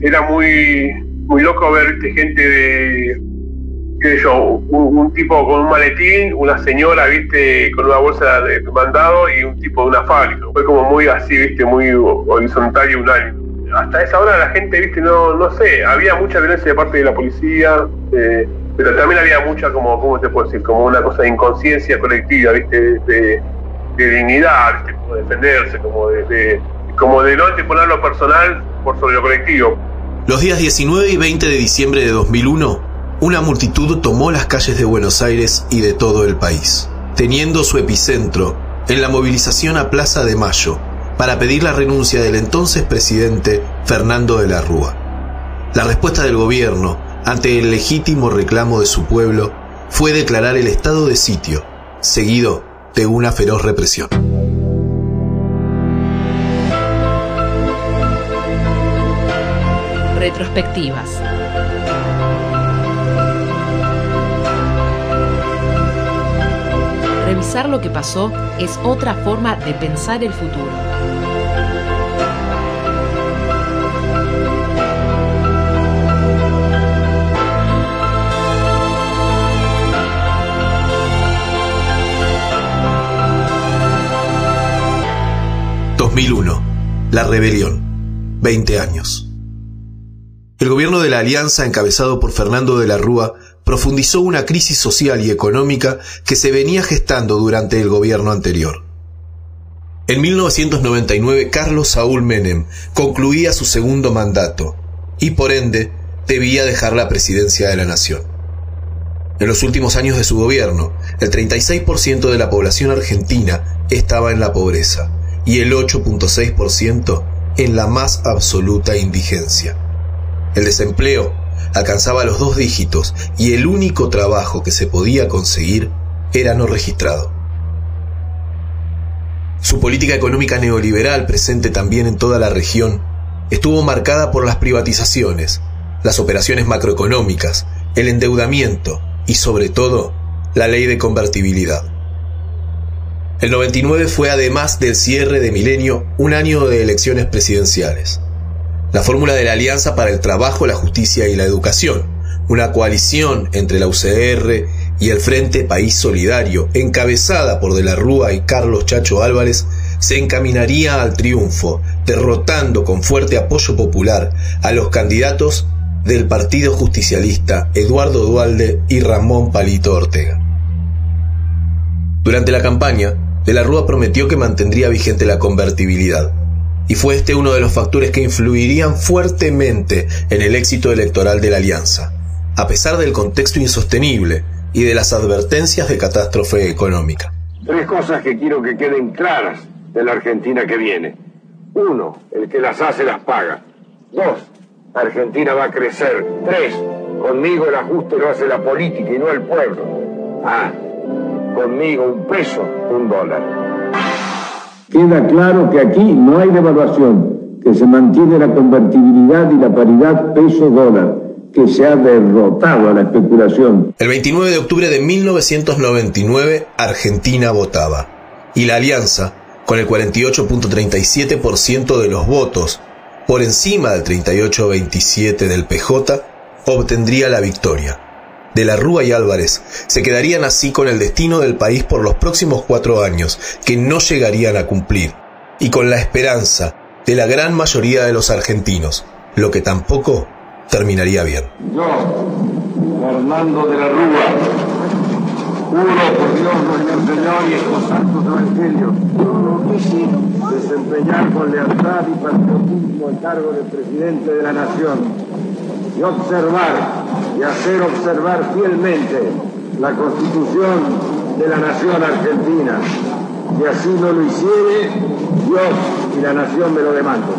era muy, muy loco ver gente de, qué sé yo, un, tipo con un maletín, una señora, viste, con una bolsa de mandado y un tipo de una fábrica. Fue como muy así, viste, muy horizontal y unánime. Hasta esa hora la gente, viste, no, no sé, había mucha violencia de parte de la policía, eh, pero también había mucha, como, ¿cómo te puedo decir? Como una cosa de inconsciencia colectiva, viste, de, dignidad, viste, como defenderse, como de, como de no anteponer lo personal Los días 19 y 20 de diciembre de 2001, una multitud tomó las calles de Buenos Aires y de todo el país, teniendo su epicentro en la movilización a Plaza de Mayo para pedir la renuncia del entonces presidente Fernando de la Rúa. La respuesta del gobierno ante el legítimo reclamo de su pueblo fue declarar el estado de sitio, seguido de una feroz represión. Retrospectivas. Revisar lo que pasó es otra forma de pensar el futuro. ...2001... La rebelión... ...20 años... El gobierno de la Alianza, encabezado por Fernando de la Rúa, profundizó una crisis social y económica que se venía gestando durante el gobierno anterior. En 1999, Carlos Saúl Menem concluía su segundo mandato y, por ende, debía dejar la presidencia de la nación. En los últimos años de su gobierno, el 36% de la población argentina estaba en la pobreza y el 8.6% en la más absoluta indigencia. El desempleo alcanzaba los dos dígitos y el único trabajo que se podía conseguir era no registrado. Su política económica neoliberal, presente también en toda la región, estuvo marcada por las privatizaciones, las operaciones macroeconómicas, el endeudamiento y sobre todo la ley de convertibilidad. El 99 fue además del cierre de milenio un año de elecciones presidenciales la fórmula de la Alianza para el Trabajo, la Justicia y la Educación, una coalición entre la UCR y el Frente País Solidario, encabezada por De la Rúa y Carlos Chacho Álvarez, se encaminaría al triunfo, derrotando con fuerte apoyo popular a los candidatos del Partido Justicialista Eduardo Dualde y Ramón Palito Ortega. Durante la campaña, De la Rúa prometió que mantendría vigente la convertibilidad, y fue este uno de los factores que influirían fuertemente en el éxito electoral de la alianza, a pesar del contexto insostenible y de las advertencias de catástrofe económica. Tres cosas que quiero que queden claras de la Argentina que viene. Uno, el que las hace las paga. Dos, Argentina va a crecer. Tres, conmigo el ajuste lo hace la política y no el pueblo. Ah, conmigo un peso, un dólar. Queda claro que aquí no hay devaluación, que se mantiene la convertibilidad y la paridad peso-dólar, que se ha derrotado a la especulación. El 29 de octubre de 1999, Argentina votaba. Y la Alianza, con el 48.37% de los votos, por encima del 38.27 del PJ, obtendría la victoria de la Rúa y Álvarez se quedarían así con el destino del país por los próximos cuatro años, que no llegarían a cumplir, y con la esperanza de la gran mayoría de los argentinos, lo que tampoco terminaría bien. Yo, Fernando de la Rúa, juro por Dios nuestro Señor y estos santos evangelios, desempeñar con lealtad y patriotismo el cargo de presidente de la nación y observar y hacer observar fielmente la constitución de la nación argentina. Y así no lo hiciere, Dios y la nación me lo demandan.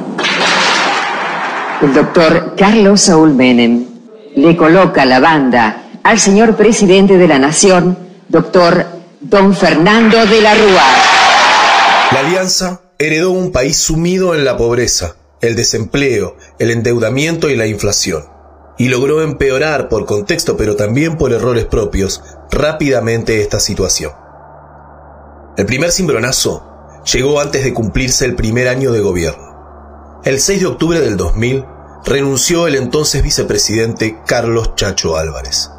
El doctor Carlos Saúl Menem le coloca la banda al señor presidente de la nación, doctor don Fernando de la Rúa. La alianza heredó un país sumido en la pobreza, el desempleo, el endeudamiento y la inflación y logró empeorar por contexto pero también por errores propios rápidamente esta situación. El primer cimbronazo llegó antes de cumplirse el primer año de gobierno. El 6 de octubre del 2000, renunció el entonces vicepresidente Carlos Chacho Álvarez,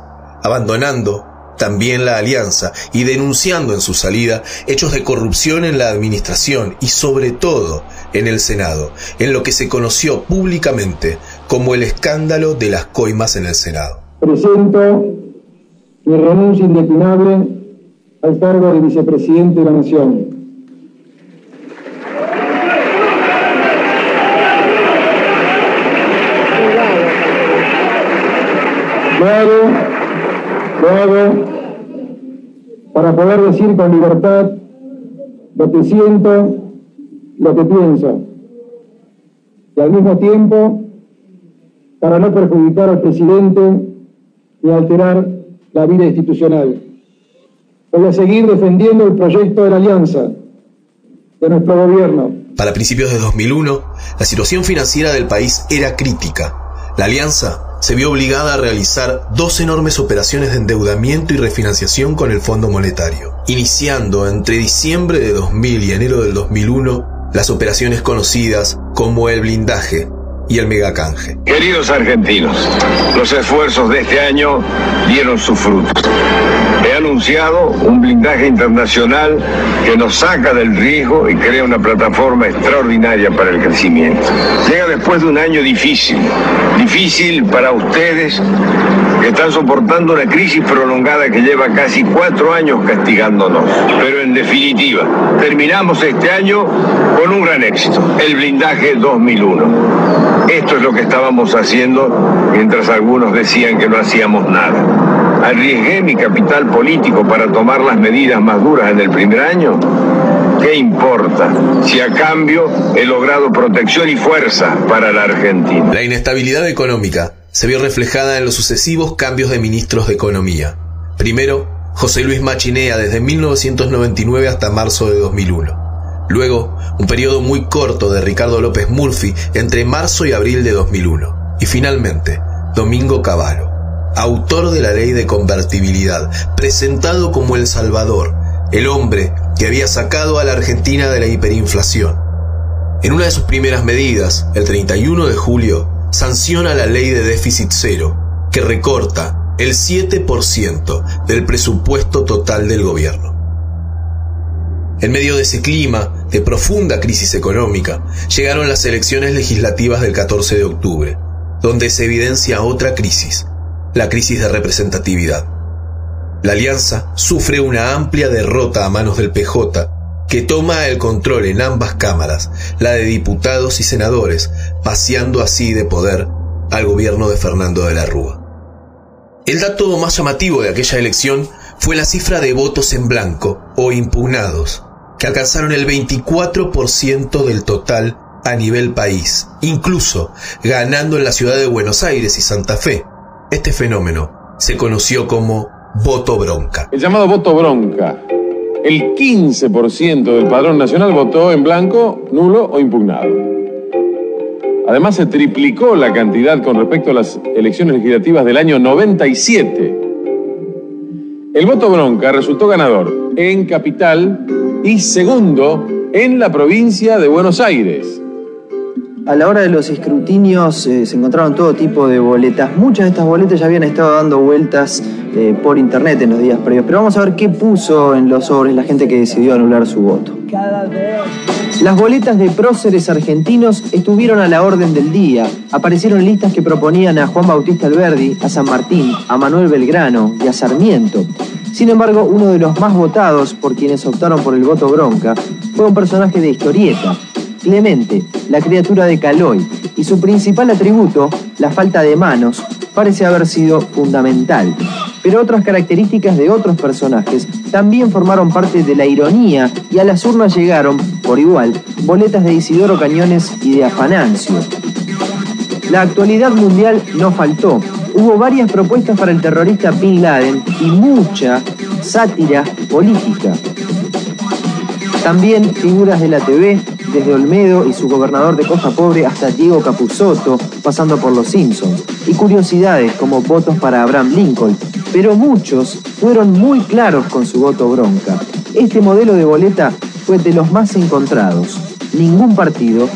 abandonando también la alianza y denunciando en su salida hechos de corrupción en la administración y sobre todo en el Senado, en lo que se conoció públicamente como el escándalo de las coimas en el Senado. Presento mi renuncia indeclinable al cargo de vicepresidente de la Nación. Lo hago, hago para poder decir con libertad lo que siento, lo que pienso. Y al mismo tiempo, para no perjudicar al presidente ni alterar la vida institucional. Voy a seguir defendiendo el proyecto de la alianza de nuestro gobierno. Para principios de 2001, la situación financiera del país era crítica. La alianza se vio obligada a realizar dos enormes operaciones de endeudamiento y refinanciación con el Fondo Monetario, iniciando entre diciembre de 2000 y enero del 2001 las operaciones conocidas como el blindaje y el megacanje. Queridos argentinos, los esfuerzos de este año dieron sus frutos. He anunciado un blindaje internacional que nos saca del riesgo y crea una plataforma extraordinaria para el crecimiento. Llega después de un año difícil, difícil para ustedes que están soportando una crisis prolongada que lleva casi cuatro años castigándonos. Pero en definitiva, terminamos este año con un gran éxito, el blindaje 2001. Esto es lo que estábamos haciendo mientras algunos decían que no hacíamos nada. Arriesgué mi capital político para tomar las medidas más duras en el primer año. ¿Qué importa si a cambio he logrado protección y fuerza para la Argentina? La inestabilidad económica se vio reflejada en los sucesivos cambios de ministros de Economía. Primero, José Luis Machinea desde 1999 hasta marzo de 2001. Luego, un periodo muy corto de Ricardo López Murphy entre marzo y abril de 2001. Y finalmente, Domingo Cavallo, autor de la ley de convertibilidad, presentado como El Salvador, el hombre que había sacado a la Argentina de la hiperinflación. En una de sus primeras medidas, el 31 de julio, sanciona la ley de déficit cero, que recorta el 7% del presupuesto total del gobierno. En medio de ese clima de profunda crisis económica, llegaron las elecciones legislativas del 14 de octubre, donde se evidencia otra crisis, la crisis de representatividad. La alianza sufre una amplia derrota a manos del PJ, que toma el control en ambas cámaras, la de diputados y senadores, paseando así de poder al gobierno de Fernando de la Rúa. El dato más llamativo de aquella elección fue la cifra de votos en blanco o impugnados, que alcanzaron el 24% del total a nivel país, incluso ganando en la ciudad de Buenos Aires y Santa Fe. Este fenómeno se conoció como voto bronca. El llamado voto bronca. El 15% del padrón nacional votó en blanco, nulo o impugnado. Además, se triplicó la cantidad con respecto a las elecciones legislativas del año 97. El voto bronca resultó ganador en Capital y segundo en la provincia de Buenos Aires. A la hora de los escrutinios eh, se encontraron todo tipo de boletas. Muchas de estas boletas ya habían estado dando vueltas eh, por internet en los días previos. Pero vamos a ver qué puso en los sobres la gente que decidió anular su voto. Las boletas de próceres argentinos estuvieron a la orden del día. Aparecieron listas que proponían a Juan Bautista Alberdi, a San Martín, a Manuel Belgrano y a Sarmiento. Sin embargo, uno de los más votados por quienes optaron por el voto bronca fue un personaje de historieta, Clemente, la criatura de Caloy, y su principal atributo, la falta de manos, parece haber sido fundamental. Pero otras características de otros personajes también formaron parte de la ironía y a las urnas llegaron, por igual, boletas de Isidoro Cañones y de Afanancio. La actualidad mundial no faltó. Hubo varias propuestas para el terrorista Bin Laden y mucha sátira política. También figuras de la TV, desde Olmedo y su gobernador de Costa Pobre hasta Diego Capusotto, pasando por los Simpsons. Y curiosidades como votos para Abraham Lincoln. Pero muchos fueron muy claros con su voto bronca. Este modelo de boleta fue de los más encontrados. Ningún partido,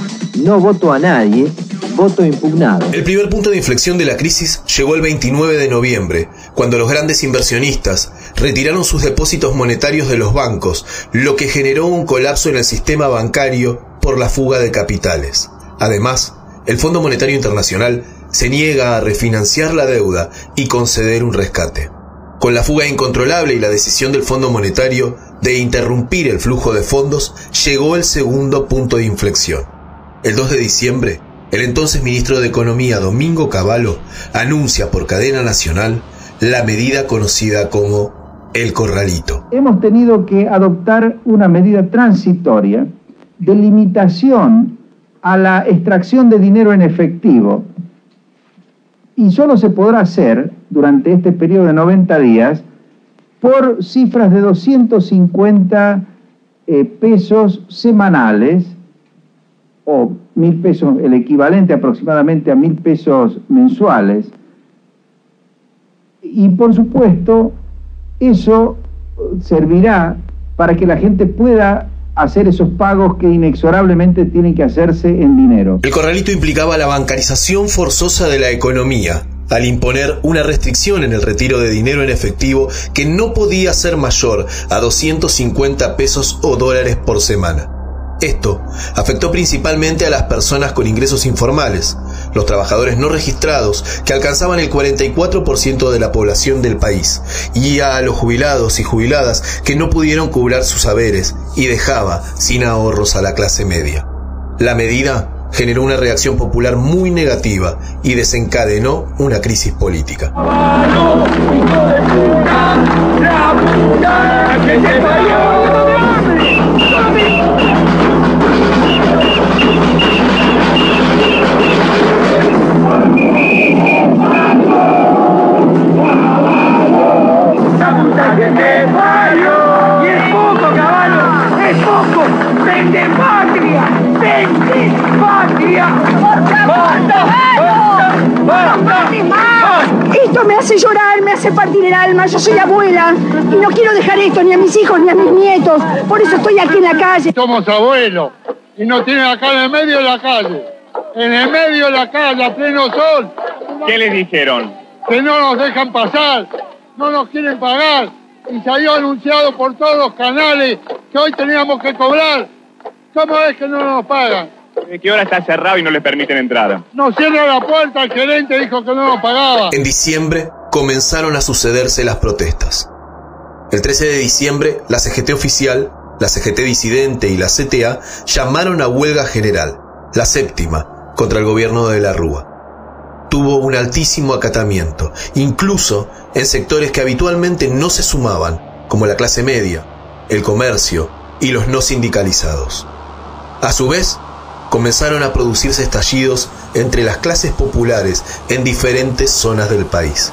no voto a nadie voto impugnado. El primer punto de inflexión de la crisis llegó el 29 de noviembre, cuando los grandes inversionistas retiraron sus depósitos monetarios de los bancos, lo que generó un colapso en el sistema bancario por la fuga de capitales. Además, el Fondo Monetario Internacional se niega a refinanciar la deuda y conceder un rescate. Con la fuga incontrolable y la decisión del Fondo Monetario de interrumpir el flujo de fondos, llegó el segundo punto de inflexión. El 2 de diciembre, el entonces ministro de Economía Domingo Cavallo anuncia por cadena nacional la medida conocida como el corralito. Hemos tenido que adoptar una medida transitoria de limitación a la extracción de dinero en efectivo y solo se podrá hacer durante este periodo de 90 días por cifras de 250 eh, pesos semanales o mil pesos, el equivalente aproximadamente a mil pesos mensuales. Y por supuesto, eso servirá para que la gente pueda hacer esos pagos que inexorablemente tienen que hacerse en dinero. El corralito implicaba la bancarización forzosa de la economía, al imponer una restricción en el retiro de dinero en efectivo que no podía ser mayor a 250 pesos o dólares por semana. Esto afectó principalmente a las personas con ingresos informales, los trabajadores no registrados, que alcanzaban el 44% de la población del país, y a los jubilados y jubiladas que no pudieron cobrar sus haberes y dejaba sin ahorros a la clase media. La medida generó una reacción popular muy negativa y desencadenó una crisis política. Y es poco, caballo, es poco. ¡Vende patria! ¡Vende patria! Esto me hace llorar, me hace partir el alma. Yo soy abuela y no quiero dejar esto ni a mis hijos ni a mis nietos. Por eso estoy aquí en la calle. Somos abuelos y nos tienen acá en el medio de la calle. En el medio de la calle, a pleno sol. ¿Qué les dijeron? Que no nos dejan pasar, no nos quieren pagar. Y salió anunciado por todos los canales que hoy teníamos que cobrar. ¿Cómo es que no nos pagan? ¿De qué hora está cerrado y no les permiten entrar? Nos cierra la puerta, el gerente dijo que no nos pagaba. En diciembre comenzaron a sucederse las protestas. El 13 de diciembre, la CGT oficial, la CGT disidente y la CTA llamaron a huelga general, la séptima, contra el gobierno de la Rúa. Tuvo un altísimo acatamiento, incluso en sectores que habitualmente no se sumaban, como la clase media, el comercio y los no sindicalizados. A su vez, comenzaron a producirse estallidos entre las clases populares en diferentes zonas del país.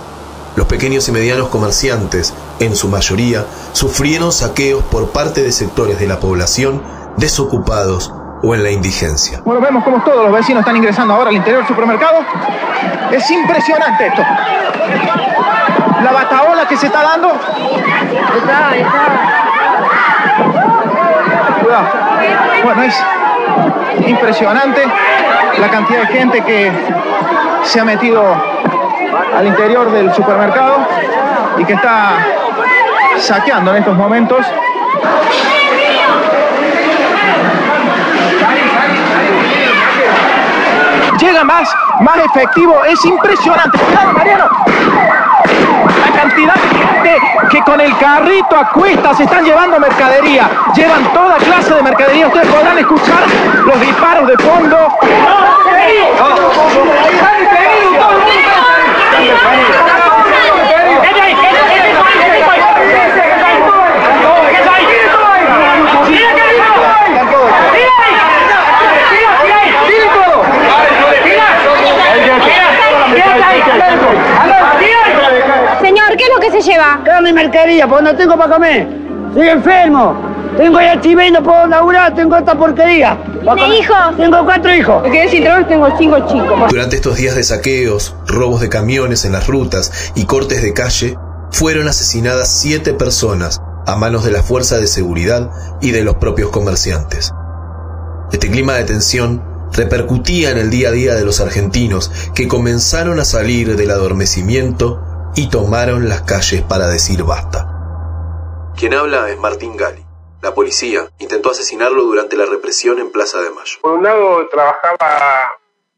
Los pequeños y medianos comerciantes, en su mayoría, sufrieron saqueos por parte de sectores de la población desocupados o en la indigencia. Bueno, vemos como todos los vecinos están ingresando ahora al interior del supermercado. Es impresionante esto. La bataola que se está dando. Está, está. Cuidado. Bueno, es impresionante la cantidad de gente que se ha metido al interior del supermercado y que está saqueando en estos momentos. Llega más, más efectivo, es impresionante. Cuidado, Mariano. La cantidad de gente que con el carrito a cuestas están llevando mercadería. Llevan toda clase de mercadería. Ustedes podrán escuchar los disparos de fondo. Que se lleva? Carne y mercadería, porque no tengo para comer. Soy enfermo. Tengo ya chive, no puedo laburar, tengo esta porquería. ¿Tiene hijos? Tengo cuatro hijos. Me quedé sin trabajo, tengo cinco chicos. Durante estos días de saqueos, robos de camiones en las rutas y cortes de calle, fueron asesinadas siete personas a manos de la fuerza de seguridad y de los propios comerciantes. Este clima de tensión repercutía en el día a día de los argentinos que comenzaron a salir del adormecimiento y tomaron las calles para decir basta. Quien habla es Martín Gali. La policía intentó asesinarlo durante la represión en Plaza de Mayo. Por un lado trabajaba,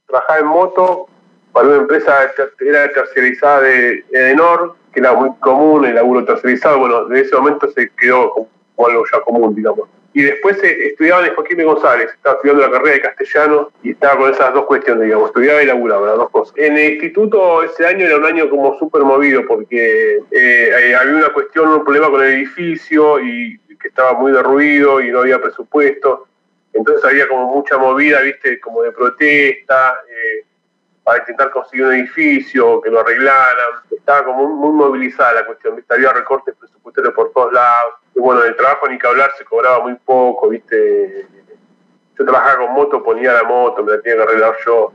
trabajaba en moto para una empresa era terciarizada de Edenor, que era muy común el laburo terciarizado. Bueno, de ese momento se quedó como algo ya común, digamos. Y después eh, estudiaba en Joaquín González, estaba estudiando la carrera de castellano y estaba con esas dos cuestiones, digamos, estudiaba y laburaba, las dos cosas. En el instituto ese año era un año como súper movido porque eh, había una cuestión, un problema con el edificio y que estaba muy derruido y no había presupuesto. Entonces había como mucha movida, viste, como de protesta, eh, para intentar conseguir un edificio, que lo arreglaran. Estaba como muy, movilizada la cuestión, ¿viste? había recortes presupuestarios por todos lados. Y bueno, el trabajo ni que hablar se cobraba muy poco, ¿viste? Yo trabajaba con moto, ponía la moto, me la tenía que arreglar yo.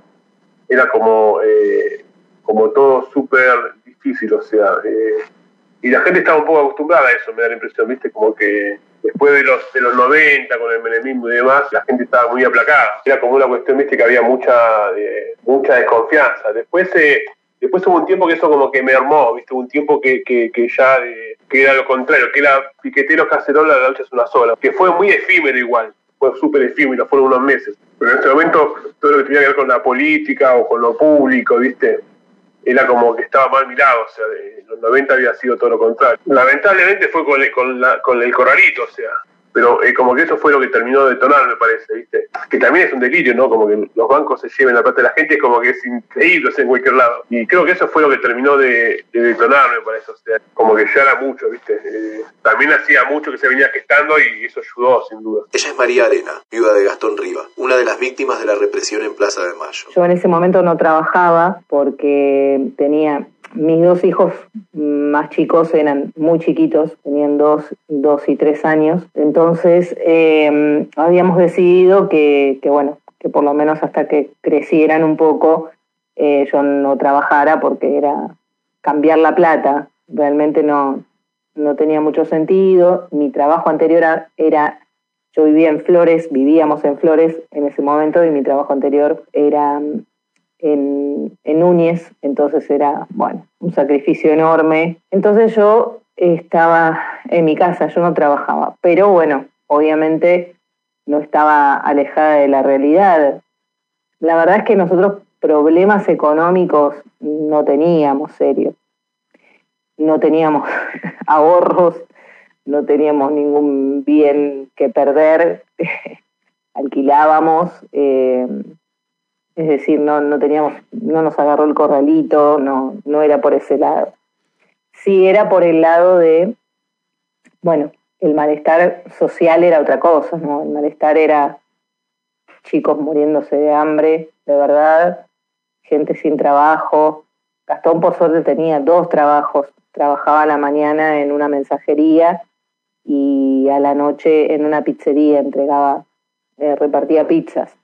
Era como, eh, como todo súper difícil, o sea. Eh, y la gente estaba un poco acostumbrada a eso, me da la impresión, ¿viste? Como que después de los, de los 90 con el menemismo y demás, la gente estaba muy aplacada. Era como una cuestión, ¿viste? Que había mucha, eh, mucha desconfianza. Después eh, después hubo un tiempo que eso como que me armó, ¿viste? un tiempo que, que, ya eh, que era lo contrario, que era piquetero cacerola, la noche es una sola, que fue muy efímero igual, fue súper efímero, fueron unos meses. Pero en ese momento todo lo que tenía que ver con la política o con lo público, ¿viste? Era como que estaba mal mirado, o sea, en los 90 había sido todo lo contrario. Lamentablemente fue con el, con, la, con el corralito, o sea, pero eh, como que eso fue lo que terminó de detonar, me parece, ¿viste? Que también es un delirio, ¿no? Como que los bancos se lleven la plata de la gente, es como que es increíble, en cualquier lado. Y creo que eso fue lo que terminó de, detonar, me parece, o sea, como que ya era mucho, ¿viste? Eh, también hacía mucho que se venía gestando y eso ayudó, sin duda. Ella es María Arena, viuda de Gastón Riva, una de las víctimas de la represión en Plaza de Mayo. Yo en ese momento no trabajaba porque tenía mis dos hijos más chicos eran muy chiquitos, tenían dos, dos y tres años. Entonces eh, habíamos decidido que, bueno, que por lo menos hasta que crecieran un poco eh, yo no trabajara porque era cambiar la plata. Realmente no, no tenía mucho sentido. Mi trabajo anterior era, yo vivía en Flores, vivíamos en Flores en ese momento y mi trabajo anterior era en, en Núñez, entonces era, bueno, un sacrificio enorme. Entonces yo estaba en mi casa, yo no trabajaba, pero bueno, obviamente no estaba alejada de la realidad. La verdad es que nosotros problemas económicos no teníamos serios. No teníamos ahorros, no teníamos ningún bien que perder, alquilábamos, eh, es decir, no, no teníamos, no nos agarró el corralito, no, no era por ese lado. Sí era por el lado de, bueno, el malestar social era otra cosa, ¿no? El malestar era chicos muriéndose de hambre, de verdad, gente sin trabajo. Gastón por suerte tenía dos trabajos, trabajaba a la mañana en una mensajería y a la noche en una pizzería, entregaba, eh, repartía pizzas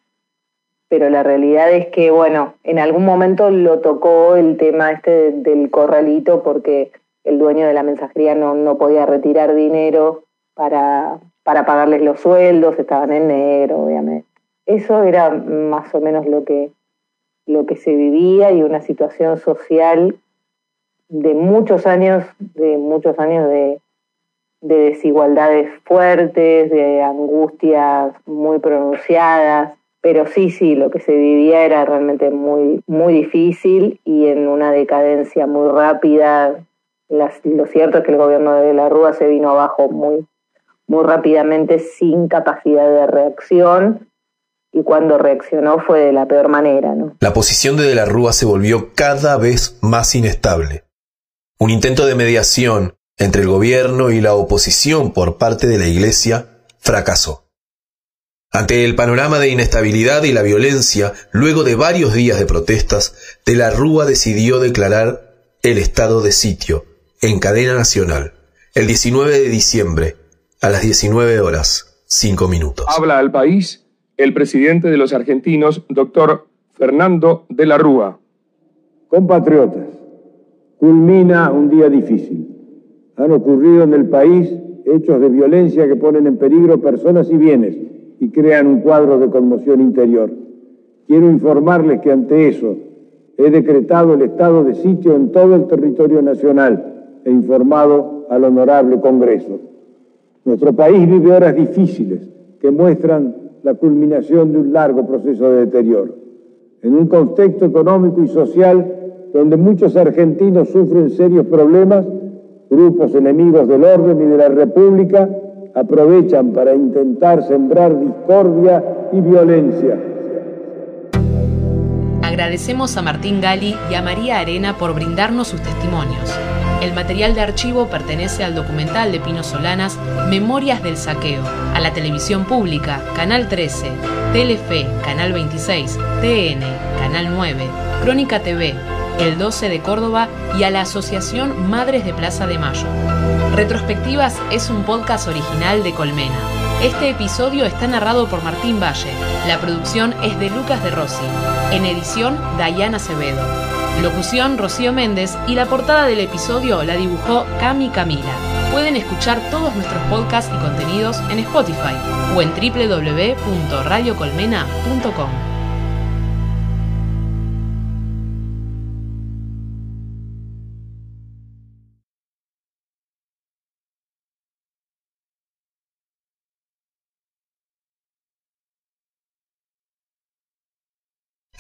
pero la realidad es que, bueno, en algún momento lo tocó el tema este del corralito porque el dueño de la mensajería no, no podía retirar dinero para, para pagarles los sueldos, estaban en negro, obviamente. Eso era más o menos lo que, lo que se vivía y una situación social de muchos años, de muchos años de, de desigualdades fuertes, de angustias muy pronunciadas, pero sí, sí, lo que se vivía era realmente muy, muy difícil y en una decadencia muy rápida. lo cierto es que el gobierno de la Rúa se vino abajo muy, muy rápidamente sin capacidad de reacción y cuando reaccionó fue de la peor manera. La posición de De la Rúa se volvió cada vez más inestable. Un intento de mediación entre el gobierno y la oposición por parte de la Iglesia fracasó. Ante el panorama de inestabilidad y la violencia, luego de varios días de protestas, De la Rúa decidió declarar el estado de sitio en cadena nacional el 19 de diciembre a las 19 horas 5 minutos. Habla al país el presidente de los argentinos, doctor Fernando de la Rúa. Compatriotas, culmina un día difícil. Han ocurrido en el país hechos de violencia que ponen en peligro personas y bienes y crean un cuadro de conmoción interior. Quiero informarles que ante eso he decretado el estado de sitio en todo el territorio nacional e informado al honorable Congreso. Nuestro país vive horas difíciles que muestran la culminación de un largo proceso de deterioro. En un contexto económico y social donde muchos argentinos sufren serios problemas, grupos enemigos del orden y de la República aprovechan para intentar sembrar discordia y violencia. Agradecemos a Martín Gali y a María Arena por brindarnos sus testimonios. El material de archivo pertenece al documental de Pino Solanas Memorias del Saqueo, a la televisión pública, Canal 13, Telefe, Canal 26, TN, Canal 9, Crónica TV, el 12 de Córdoba y a la Asociación Madres de Plaza de Mayo. Retrospectivas es un podcast original de Colmena. Este episodio está narrado por Martín Valle. La producción es de Lucas de Rossi. En edición, Dayana Acevedo. Locución, Rocío Méndez. Y la portada del episodio la dibujó Cami Camila. Pueden escuchar todos nuestros podcasts y contenidos en Spotify o en www.radiocolmena.com.